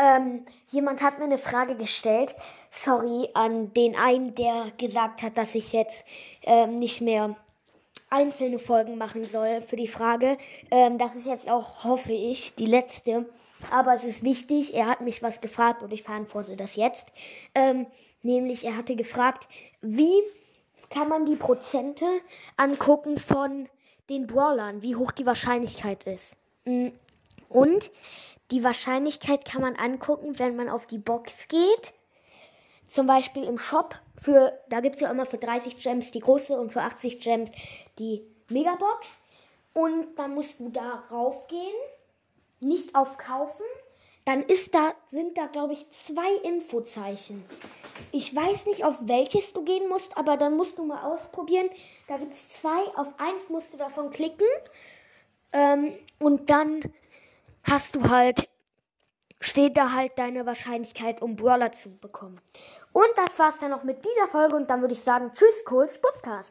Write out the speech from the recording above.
Ähm, jemand hat mir eine Frage gestellt. Sorry an den einen, der gesagt hat, dass ich jetzt ähm, nicht mehr einzelne Folgen machen soll für die Frage. Ähm, das ist jetzt auch, hoffe ich, die letzte. Aber es ist wichtig, er hat mich was gefragt und ich beantworte das jetzt. Ähm, nämlich, er hatte gefragt, wie kann man die Prozente angucken von den Brawlern, wie hoch die Wahrscheinlichkeit ist. Mm, und die Wahrscheinlichkeit kann man angucken, wenn man auf die Box geht. Zum Beispiel im Shop. Für, da gibt es ja immer für 30 Gems die große und für 80 Gems die Megabox. Und dann musst du da raufgehen, nicht auf Kaufen. Dann ist da, sind da, glaube ich, zwei Infozeichen. Ich weiß nicht, auf welches du gehen musst, aber dann musst du mal ausprobieren. Da gibt es zwei. Auf eins musst du davon klicken. Ähm, und dann hast du halt, steht da halt deine Wahrscheinlichkeit, um Brawler zu bekommen. Und das war's dann noch mit dieser Folge und dann würde ich sagen, tschüss, Coles Podcast.